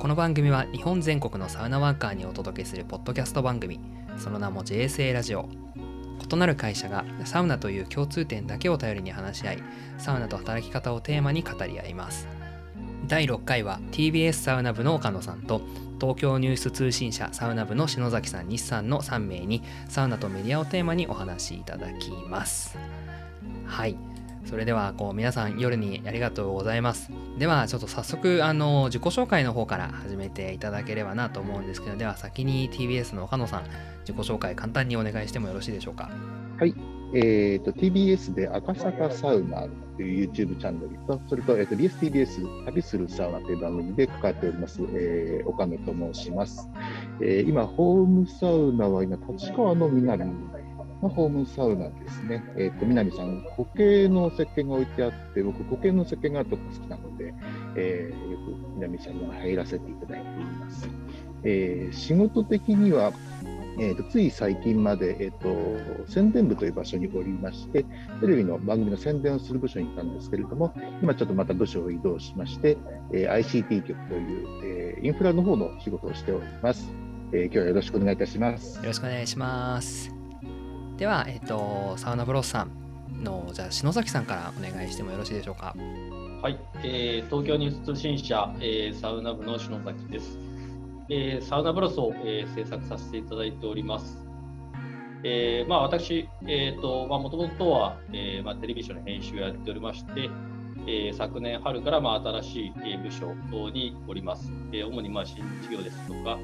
この番組は日本全国のサウナワーカーにお届けするポッドキャスト番組。その名も JSA ラジオ。異なる会社がサウナという共通点だけを頼りに話し合いサウナと働き方をテーマに語り合います。第6回は TBS サウナ部の岡野さんと東京ニュース通信社サウナ部の篠崎さん日産の3名にサウナとメディアをテーマにお話しいただきます。はい。それではこう皆さん夜にありがとうございます。ではちょっと早速あの自己紹介の方から始めていただければなと思うんですけどでは先に TBS の岡野さん自己紹介簡単にお願いしてもよろしいでしょうか？はい。えーと、TBS で赤坂サウナという YouTube チャンネルと、それと,、えーと BSTBS 旅するサウナという番組で関わっております、えー、岡野と申します。えー、今、ホームサウナは今、立川の南のホームサウナですね。えっ、ー、と、南さん、固形の石鹸が置いてあって、僕、固形の石鹸があるとこ好きなので、えー、よく南さんには入らせていただいています。えー、仕事的には、えーと、つい最近まで、えーと、宣伝部という場所におりまして、テレビの番組の宣伝をする部署にいたんですけれども、今ちょっとまた部署を移動しまして、えー、ICT 局という、えー、インフラの方の仕事をしております。えー、今日はよろしくお願いいたします。よろしくお願いします。では、えっ、と、サウナブロスさんの、じゃあ、篠崎さんからお願いしてもよろしいでしょうか？はい、えー、東京ニュース通信社、えー、サウナ部の篠崎です。えー、サウナブロスを、えー、制作させていただいております。えーまあ、私、えーとまあ、もともとは、えーまあ、テレビションの編集をやっておりまして、えー、昨年春から、まあ、新しい、えー、部署におります。えー、主に、まあ、新事業ですとか、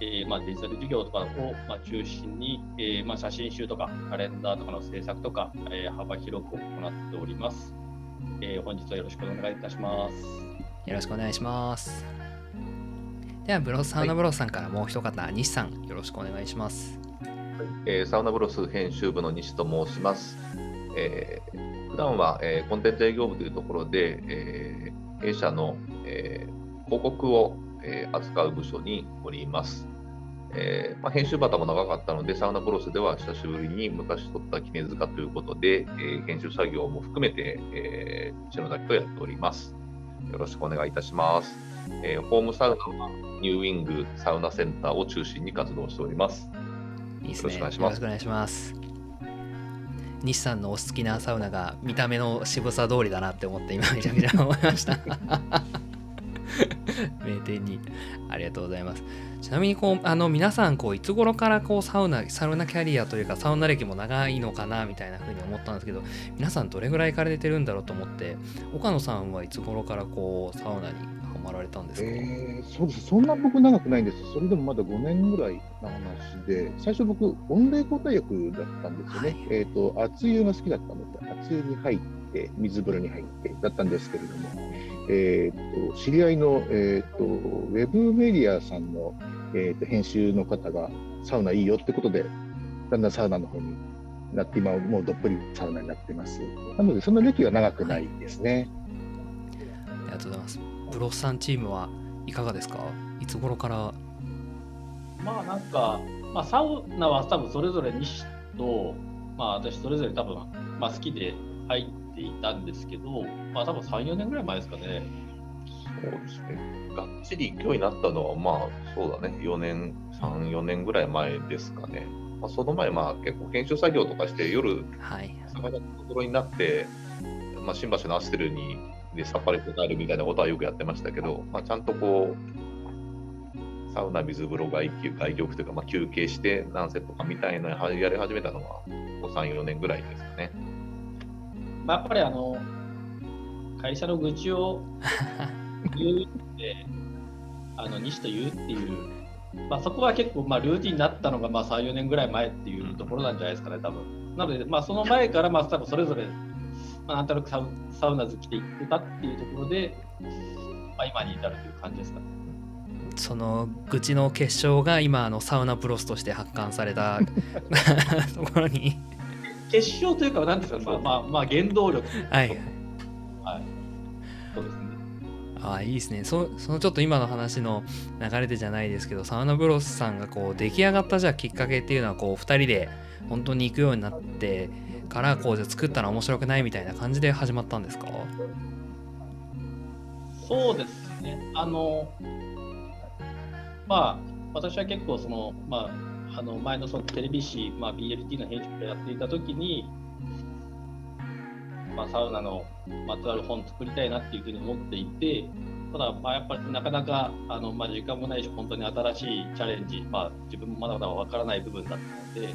えーまあ、デジタル事業とかを、まあ、中心に、えーまあ、写真集とかカレンダーとかの制作とか、えー、幅広く行っております、えー。本日はよろしくお願いいたします。よろしくお願いします。ではブロスサウナブロスさんからもう一方、はい、西さんよろしくお願いします、えー、サウナブロス編集部の西と申します、えー、普段は、えー、コンテンツ営業部というところで、えー、弊社の、えー、広告を、えー、扱う部署におりますえーまあ、編集バタも長かったので、サウナブロスでは久しぶりに昔撮った絹塚ということで、えー、編集作業も含めて、えー、篠崎とやっております。よろしくお願いいたします。えー、ホームサウナはニューウィングサウナセンターを中心に活動しております。いいですね。よろしくお願いします。西さんのお好きなサウナが見た目の渋さ通りだなって思って今めちゃめちゃ思いました。名店にありがとうございます。ちなみにこうあの皆さんこういつ頃からこうサウナサウナキャリアというかサウナ歴も長いのかなみたいな風に思ったんですけど皆さんどれぐらい行かれてるんだろうと思って岡野さんはいつ頃からこうサウナにまられたんですか、えー、そうです。そんな僕長くないんです。それでもまだ5年ぐらいの話で最初僕温冷交代薬だったんですよね、はい、えっ、ー、と熱湯が好きだったので熱湯に入って水風呂に入ってだったんですけれども、えーと、知り合いの、えーと、ウェブメディアさんの、えーと、編集の方がサウナいいよってことでだんだんサウナの方になって今もうどっぷりサウナになってます。なのでその歴は長くないですね、はい、ありがとうございますブロッサンチームはいかがですか？いつ頃から？まあなんか、まあ、サウナは多分それぞれ西と、まあ、私それぞれ多分、まあ、好きで入っていたんですけど、まあ多分3、4年ぐらい前ですかね。そうですね。がっちり勢いになったのは、まあそうだね、4年、3、4年ぐらい前ですかね。まあ、その前、まあ結構研修作業とかして夜、はい、魚のところになって、まあ、新橋のアステルにでさっぱりとなるみたいなことはよくやってましたけど、まあ、ちゃんとこう、サウナ、水風呂、外気、外気浴というか、まあ、休憩して何セットかみたいなやり始めたのは、3、4年ぐらいですかね。まあ、やっぱりあの、会社の愚痴を言うって、あの西と言うっていう、まあ、そこは結構まあルーティンになったのがまあ3、4年ぐらい前っていうところなんじゃないですかね、多分なので、まあ、その前からまあ多分それぞれまあ、なんとなくサウサウナ好きで行ってたっていうところで、まあ、今に至るという感じですかね。その愚痴の結晶が今のサウナプロスとして発刊された ところに。結晶というか何ですか、まあ、まあまあ原動力。はいはい。そうですね。ああいいですね。そそのちょっと今の話の流れでじゃないですけどサウナブロスさんがこう出来上がったじゃあきっかけっていうのはこう2人で本当に行くようになってからこうじゃ作ったら面白くないみたいな感じで始まったんですか？そうですね。あのまあ、私は結構その、まあ、あの前のそのテレビ誌、まあ、BLT の編集をやっていたときに、まあ、サウナのまつわる本作りたいなっていうふうに思っていて、ただ、まあ、やっぱりなかなかあの、まあ、時間もないし、本当に新しいチャレンジ、まあ、自分もまだまだ分からない部分だったので、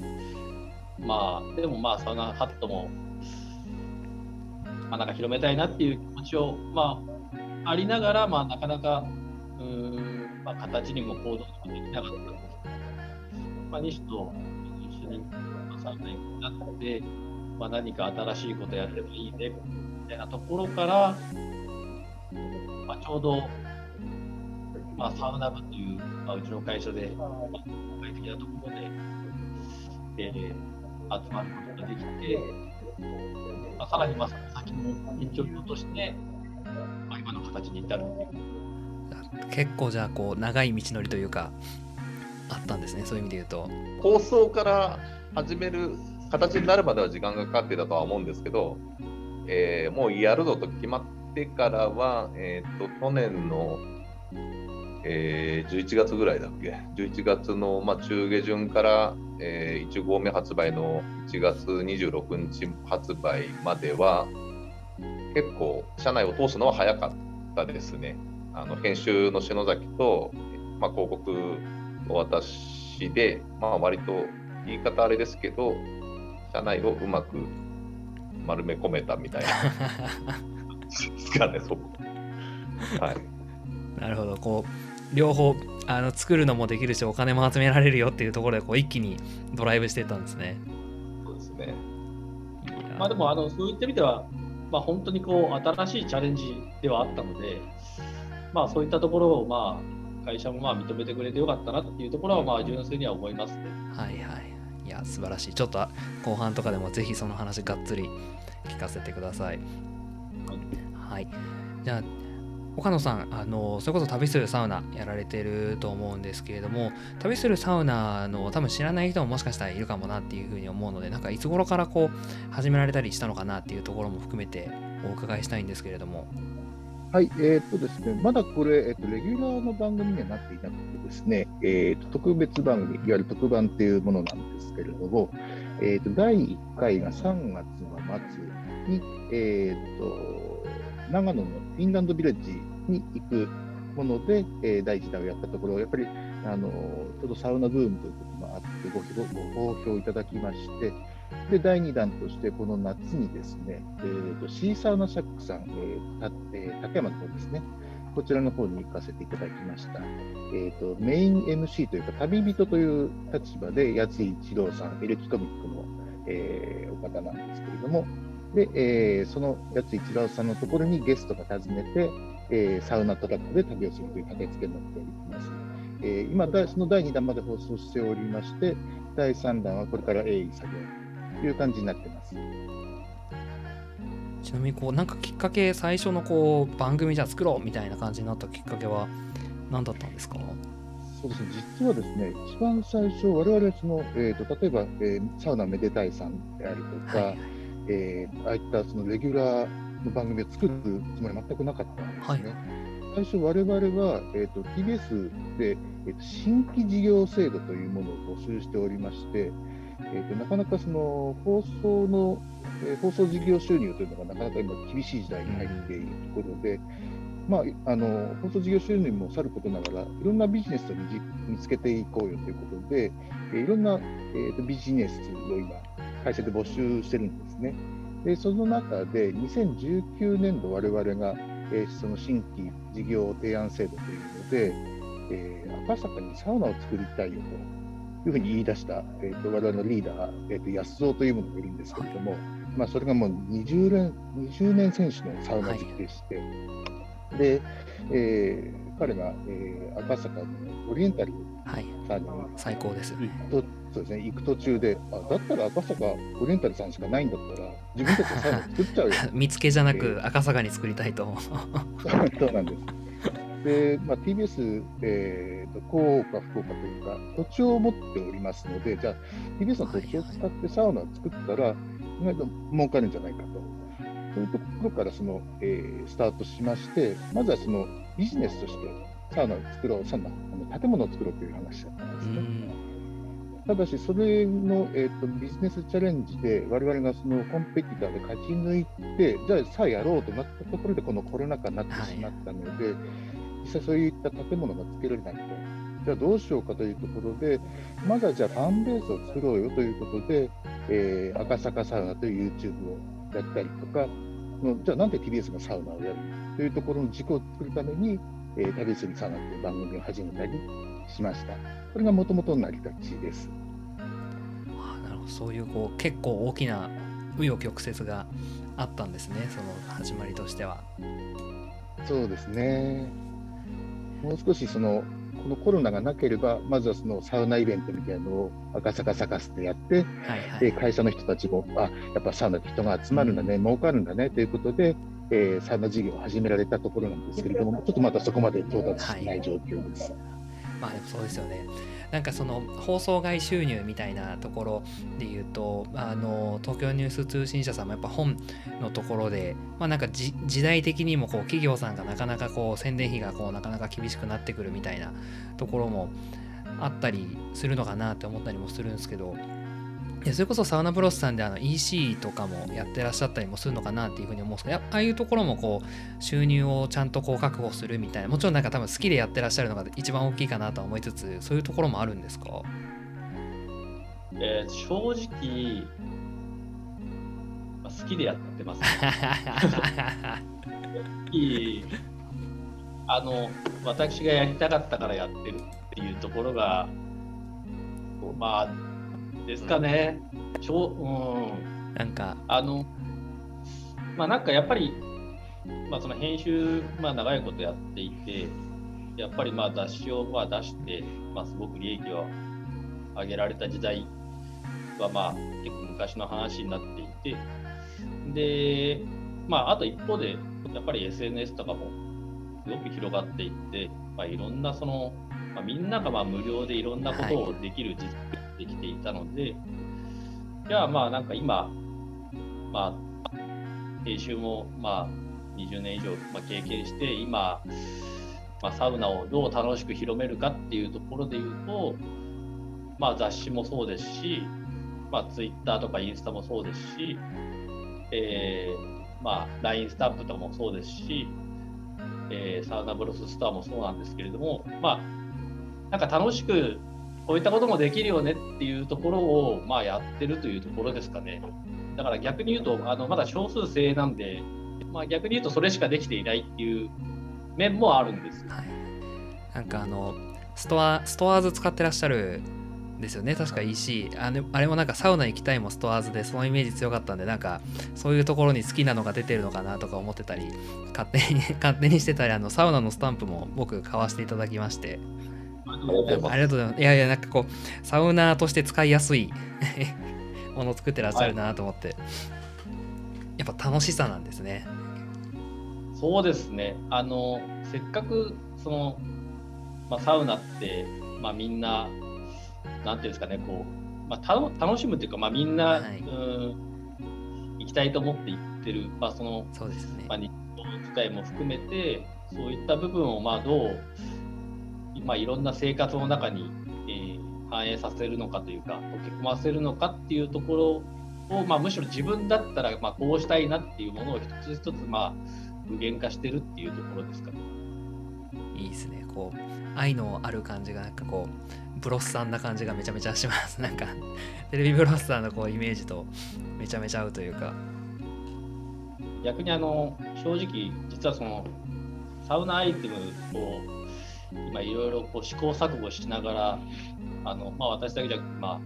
まあ、でもまあ、サウナハットも、まあ、なんか広めたいなっていう気持ちを、まあ、ありながら、まあ、なかなか、うん、まあ、形にも行動にもできなかったんですけど、まあ、西と一緒に、サウナになって、まあ、何か新しいことやればいいね、みたいなところから、まあ、ちょうど、まあ、サウナ部という、まあ、うちの会社で、まあ、国会的なところで、えー集まることができて、まあ、さらにまあ先の延長として、まあ、今の形に至るっていう。結構じゃあこう長い道のりというかあったんですねそういう意味で言うと。構想から始める形になるまでは時間がかかってたとは思うんですけど、えーもうやるぞと決まってからは、えー、と去年の、えー11月ぐらいだっけ？11月の、まあ、中下旬から、え1号目発売の1月26日発売までは結構社内を通すのは早かったですね。あの編集の篠崎と、まあ、広告を私で、まあ、割と言い方あれですけど、社内をうまく丸め込めたみたいな ですかね、そこ。はい。なるほどこう両方あの作るのもできるしお金も集められるよっていうところでこう一気にドライブしてったんですね。そうですね。まあでもあのそういった意味では、まあ、本当にこう新しいチャレンジではあったので、まあ、そういったところをまあ会社もまあ認めてくれてよかったなっていうところはまあ純粋には思いますね。はいはいい。や素晴らしい。ちょっと後半とかでもぜひその話がっつり聞かせてください。はい。じゃあ岡野さんあのそれこそ旅するサウナやられてると思うんですけれども旅するサウナの多分知らない人ももしかしたらいるかもなっていうふうに思うのでなんかいつ頃からこう始められたりしたのかなっていうところも含めてお伺いしたいんですけれども。はい、えーっとですね、まだこれ、えっと、レギュラーの番組にはなっていなくてですね、えーっと特別番組、いわゆる特番っていうものなんですけれども、えっと第1回が3月の末に、えっと長野のフィンランドビレッジに行くもので、えー第1弾をやったところ、やっぱりあのちょうどサウナブームということもあってごご、ご好評いただきまして、で、第2弾として、この夏にですね、えーとシーサウナシャックさん、えーたえー竹山の方ですね、こちらの方に行かせていただきました。えーとメイン MC というか、旅人という立場で、八井一郎さん、エレキコミックの、えーお方なんですけれども、で、えーその八井一郎さんのところにゲストが訪ねて、えーサウナトラックで旅をするという駆けつけになっております。えー今、だその第2弾まで放送しておりまして、第3弾はこれから鋭意作業という感じになってます。ちなみにこうなんかきっかけ最初のこう番組じゃあ作ろうみたいな感じになったきっかけは何だったんですか？そうですね、実はですね、一番最初、我々その、えー、と例えば、えーサウナめでたいさんであるとか、はいえーああいったそのレギュラーの番組を作るつもりは全くなかったんですね。最初、我々は、えー、と TBS で、えーと新規事業制度というものを募集しておりまして、えー、となかなかその放送の、えー放送事業収入というのがなかなか今厳しい時代に入っているところで、まあ、あの放送事業収入もさることながら、いろんなビジネスを見つけていこうよということで、えーいろんな、えーとビジネスを今、会社で募集してるんですね。でその中で、2019年度、我々が、えーその新規事業提案制度というので、えー赤坂にサウナを作りたいよというふうに言い出した、えー、と我々のリーダー、えー、と安蔵というものがいるんですけれども、まあ、それがもう20年 ,20 年選手のサウナ好きでして、で、えー彼が、えー赤坂のオリエンタルはいさんに最高です行くとそうです、ね、行く途中で、あだったら赤坂オリエンタルさんしかないんだったら、自分たちでサウナ作っちゃうよ 見つけじゃなえく赤坂に作りたいとそうなんです。で、まあ、TBS、えーと、福岡、福岡というか、土地を持っておりますので、じゃあ、TBS の土地を使ってサウナを作ったら、意外と儲かるんじゃないかと。そういうところからその、えースタートしまして、まずはそのビジネスとして、サウナを作ろう、サウナ、あの建物を作ろうという話だったんですね。ただし、それの、えーと、ビジネスチャレンジで、我々がそのコンペティターで勝ち抜いて、じゃあ、さあやろうとなったところで、このコロナ禍になってしまったので、はい、実際そういった建物が作れないと。じゃあどうしようかというところで、まずはじゃあファンベースを作ろうよということで、えー、赤坂サウナという YouTube をやったりとか、じゃあなんで TBS がサウナをやるというところの軸を作るために、えー、旅するサウナという番組を始めたりしました。これがもともとの成り立ちです。あなるほどそういうこう結構大きな紆余曲折があったんですね、その始まりとしては。そうですね。もう少しそのこのコロナがなければ、まずはそのサウナイベントみたいなのを赤坂サカスでやって、はいはい、で会社の人たちも、あやっぱサウナって人が集まるんだね、うん、儲かるんだねということで、えー、サウナ事業を始められたところなんですけれども、ちょっとまだそこまで到達してない状況です。はい、まあでもそうですよね。なんかその放送外収入みたいなところで言うとあの東京ニュース通信社さんもやっぱ本のところで、まあ、なんか時代的にもこう企業さんがなかなかこう宣伝費がこうなかなか厳しくなってくるみたいなところもあったりするのかなって思ったりもするんですけどでそれこそサウナブロスさんであの EC とかもやってらっしゃったりもするのかなっていうふうに思うんですけどああいうところもこう収入をちゃんとこう確保するみたいなもちろんなんか多分好きでやってらっしゃるのが一番大きいかなと思いつつそういうところもあるんですか？えー、正直、まあ、好きでやってます、あの私がやりたかったからやってるっていうところがまあですかね。ちょうん、なんか。あのまあなんかやっぱり、まあ、その編集、まあ、長いことやっていてやっぱりまあ雑誌をまあ出して、まあ、すごく利益を上げられた時代はまあ結構昔の話になっていて。でまああと一方でやっぱり SNS とかもすごく広がっていって、まあ、いろんなその、まあ、みんながまあ無料でいろんなことをできる実できていたので、じゃあまあなんか今、まあ、編集もまあ20年以上、まあ、経験して、今、まあ、サウナをどう楽しく広めるかっていうところで言うと、まあ、雑誌もそうですし、まあ、Twitter とかインスタもそうですし、えーまあ、LINE スタンプとかもそうですし、えー、サウナブロスストアもそうなんですけれども、まあ、なんか楽しくこういったこともできるよねっていうところを、まあ、やってるというところですかね。だから逆に言うと、あのまだ少数精鋭なんで、まあ、逆に言うとそれしかできていないっていう面もあるんです。はい、なんかあのストアストアーズ使ってらっしゃるんですよね。確か EC あれあれもなんかサウナ行きたいもストアーズでそのイメージ強かったんでなんかそういうところに好きなのが出てるのかなとか思ってたり勝手に勝手にしてたりあのサウナのスタンプも僕買わせていただきましてありがとうございます。いやいや、なんかこう、サウナーとして使いやすい ものを作ってらっしゃるなと思って、はい、やっぱ楽しさなんですね。そうですね。あの、せっかく、その、まあ、サウナって、まあ、みんな、なんていうんですかね、こう、まあ、楽しむっていうか、まあ、みんな、はい、うん行きたいと思って行ってる、まあ、その、そうですね。まあ、日常使いも含めて、そういった部分を、まあ、どう、まあ、いろんな生活の中に、えー、反映させるのかというか溶け込ませるのかっていうところを、まあ、むしろ自分だったら、まあ、こうしたいなっていうものを一つ一つ、まあ、具現化してるっていうところですかね。いいですね。こう愛のある感じがなんかこうブロッサンな感じがめちゃめちゃします。なんかテレビブロッサンのこうイメージとめちゃめちゃ合うというか。逆にあの正直実はそのサウナアイテムを今いろいろこう試行錯誤しながらあの、まあ、私だけじゃまあ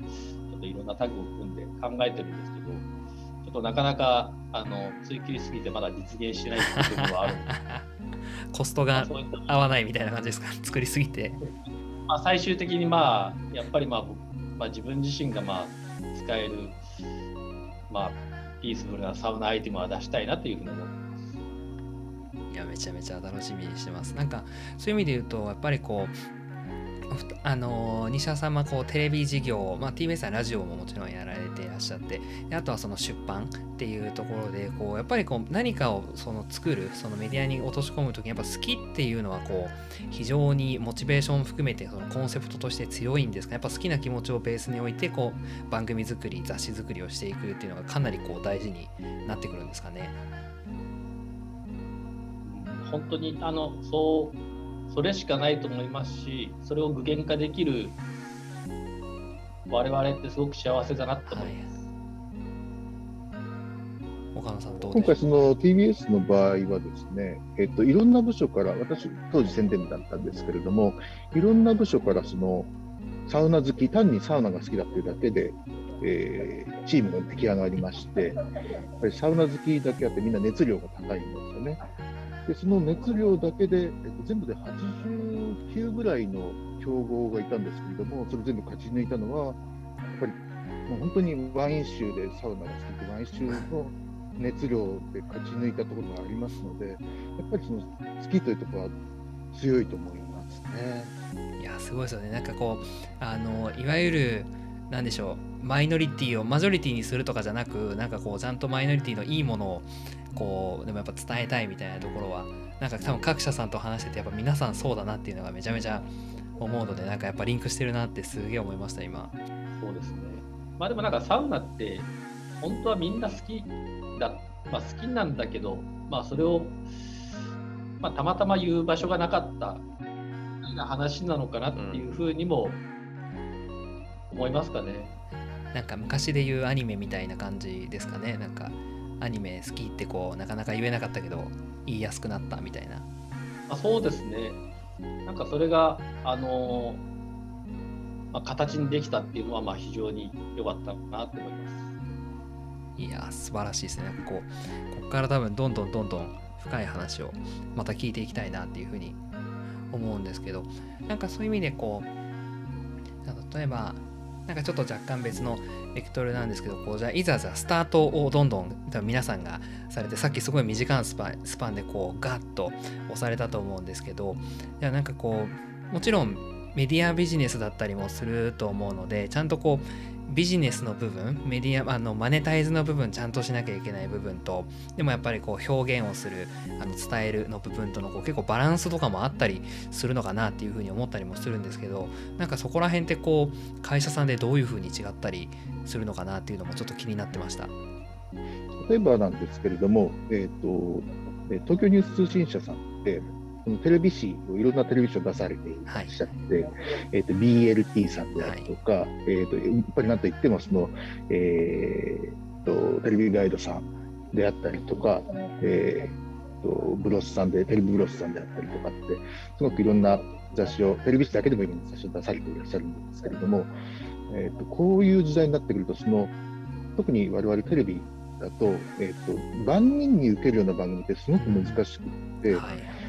ちょっといろんなタッグを組んで考えてるんですけどちょっとなかなかあの追求しすぎてまだ実現してないっていう部分はある。コストが合わないみたいな感じですか？作りすぎて、まあ、最終的にまあやっぱりまあまあ、自分自身がまあ使えるまあピースフルなサウナアイテムは出したいなというふうに思ってめちゃめちゃ楽しみにしてますなんかそういう意味で言うとやっぱりこうあの西田さんはこうテレビ事業、まあ、TBS はラジオももちろんやられていらっしゃってであとはその出版っていうところでこうやっぱりこう何かをその作るそのメディアに落とし込む時にやっぱ好きっていうのはこう非常にモチベーション含めてそのコンセプトとして強いんですがやっぱ好きな気持ちをベースに置いてこう番組作り雑誌作りをしていくっていうのがかなりこう大事になってくるんですかね？本当にあのそうそれしかないと思いますしそれを具現化できる我々ってすごく幸せだなと思います。岡野さんどう今回その TBS の場合はですね、えっと、いろんな部署から私当時宣伝部だったんですけれどもいろんな部署からそのサウナ好き単にサウナが好きだっていうだけで、えー、チームが出来上がりましてやっぱりサウナ好きだけあってみんな熱量が高いんですよね。でその熱量だけで、えっと、全部で89ぐらいの強豪がいたんですけれども、それ全部勝ち抜いたのは、やっぱりもう本当にワイン州でサウナが好きで、ワイン州の熱量で勝ち抜いたところがありますので、やっぱりその好きというところは強いと思いますね。いやすごいですよね。なんかこうあのいわゆるなんでしょうマイノリティをマジョリティにするとかじゃなくなんかこうちゃんとマイノリティのいいものをこうでもやっぱ伝えたいみたいなところはなんか多分各社さんと話しててやっぱ皆さんそうだなっていうのがめちゃめちゃ思うのでなんかやっぱリンクしてるなってすげえ思いました今。そうですね。まあでもなんかサウナって本当はみんな好きだ、まあ、好きなんだけどまあそれを、まあ、たまたま言う場所がなかったな話なのかなっていうふうにも思いますかね、なんか昔で言うアニメみたいな感じですかね。なんかアニメ好きってこうなかなか言えなかったけど言いやすくなったみたいな。あそうですね。なんかそれがあのまあ、形にできたっていうのはまあ非常に良かったなと思います。いや素晴らしいですね。こうここから多分どんどんどんどん深い話をまた聞いていきたいなっていうふうに思うんですけどなんかそういう意味でこう例えばなんかちょっと若干別のベクトルなんですけどこうじゃあいざじゃスタートをどんどん皆さんがされてさっきすごい短いスパスパンでこうガッと押されたと思うんですけどいやなんかこうもちろんメディアビジネスだったりもすると思うのでちゃんとこうビジネスの部分メディアあのマネタイズの部分ちゃんとしなきゃいけない部分とでもやっぱりこう表現をするあの伝えるの部分とのこう結構バランスとかもあったりするのかなっていうふうに思ったりもするんですけどなんかそこら辺ってこう会社さんでどういうふうに違ったりするのかなっていうのもちょっと気になってました。例えばなんですけれども、えーと、東京ニュース通信社さんってテレビ誌をいろんなテレビ誌を出されていらっしゃって、はい、えーと、BLT さんであるとか、はい、えーと、やっぱりなんといってもその、えーと、テレビガイドさんであったりとか、えー、とブロスさんでテレビブロスさんであったりとかってすごくいろんな雑誌をテレビ誌だけでもいろんな雑誌を出されていらっしゃるんですけれども、えー、とこういう時代になってくるとその特に我々テレビだと,、えー、と万人に受けるような番組ってすごく難しくて。はい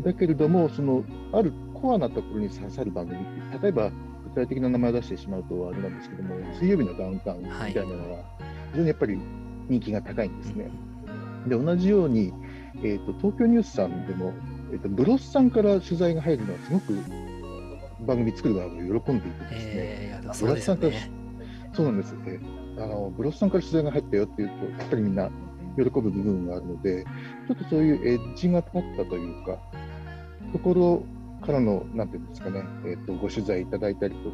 だけれども、そのあるコアなところに刺さる番組例えば具体的な名前を出してしまうとあれなんですけども、水曜日のダウンタウンみたいなのは、非常にやっぱり人気が高いんですね。で同じように、えーと、東京ニュースさんでも、えーと、ブロスさんから取材が入るのは、すごく番組作る側が喜んでいてですね、えー、ブロスさんから、そうなんです、ね、あのブロスさんから取材が入ったよっていうと、やっぱりみんな喜ぶ部分があるので、ちょっとそういうエッジが立ったというか、ところからの、なんていうんですかね、えーと、ご取材いただいたりと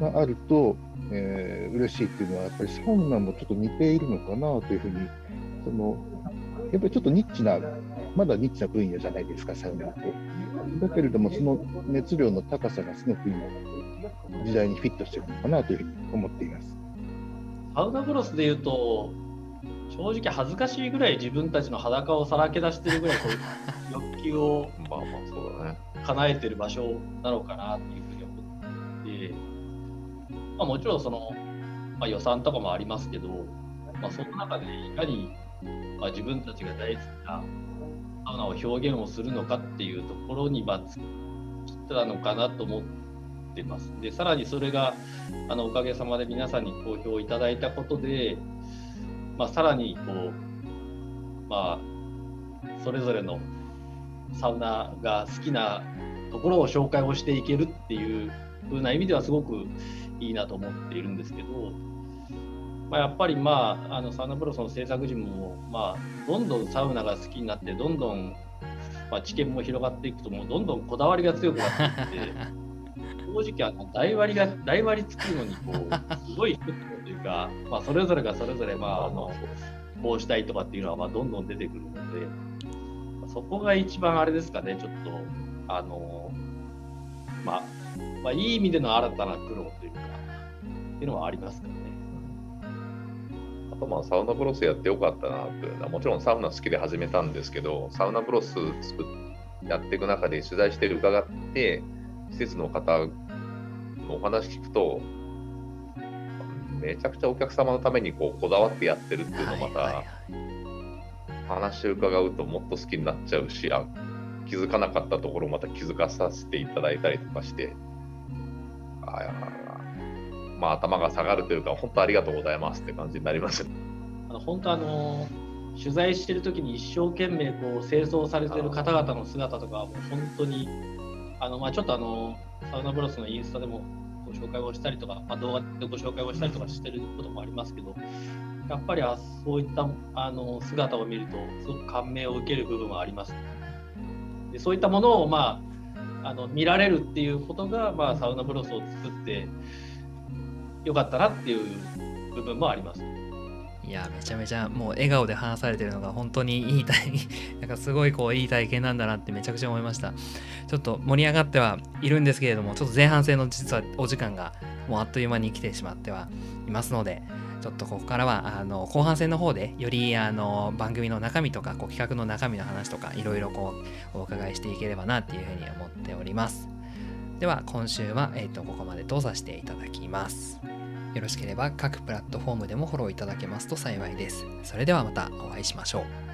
かがあると、えー、嬉しいっていうのは、やっぱりサウナもちょっと似ているのかなというふうに、そのやっぱりちょっとニッチな、まだニッチな分野じゃないですか、サウナって。だけれども、その熱量の高さがすごく今、時代にフィットしてるのかなというふうに思っています。サウナブロスでいうと、正直恥ずかしいぐらい自分たちの裸をさらけ出してるぐらいこう欲求をまあまあそうだね叶えてる場所なのかなっていうふうに思って、まあ、もちろんその、まあ、予算とかもありますけど、まあ、その中でいかに、まあ、自分たちが大好きなサウナを表現をするのかっていうところにまあ尽きたのかなと思ってます。でさらにそれがあのおかげさまで皆さんに好評いただいたことでまあ、さらにこう、まあ、それぞれのサウナが好きなところを紹介をしていけるっていう風な意味ではすごくいいなと思っているんですけど、まあ、やっぱり、まあ、あのサウナブロスの制作陣も、まあ、どんどんサウナが好きになってどんどん、まあ、知見も広がっていくともうどんどんこだわりが強くなっていって 正直あの台割りが台割り作るのにこうすごい一つというか、まあ、それぞれがそれぞれ、まあ、あのこうしたいとかっていうのはまあどんどん出てくるのでそこが一番あれですかねちょっとあのまあまあ、いい意味での新たな苦労というか、っていうのはありますかね。あとまあサウナブロスやってよかったなというのはもちろんサウナ好きで始めたんですけどサウナブロス作っやっていく中で取材して伺って施設の方お話聞くとめちゃくちゃお客様のためにこうこだわってやってるっていうのをまた話伺うともっと好きになっちゃうしあ気づかなかったところをまた気づかさせていただいたりとかして。あまあ頭が下がるというか本当ありがとうございますって感じになりますあの本当あの取材してる時に一生懸命こう清掃されてる方々の姿とかはもう本当にあの、まあ、ちょっとあのサウナブロスのインスタでもご紹介をしたりとか、まあ、動画でご紹介をしたりとかしてることもありますけどやっぱりあそういったあの姿を見るとすごく感銘を受ける部分はあります。でそういったものを、まあ、あの見られるっていうことが、まあ、サウナブロスを作ってよかったなっていう部分もあります。いやめちゃめちゃもう笑顔で話されてるのが本当にいい体 なんかすごいこういい体験なんだなってめちゃくちゃ思いました。ちょっと盛り上がってはいるんですけれどもちょっと前半戦の実はお時間がもうあっという間に来てしまってはいますのでちょっとここからはあの後半戦の方でよりあの番組の中身とかこう企画の中身の話とかいろいろこうお伺いしていければなっていうふうに思っております。では今週は、えーと、ここまでとさせていただきます。よろしければ各プラットフォームでもフォローいただけますと幸いです。それではまたお会いしましょう。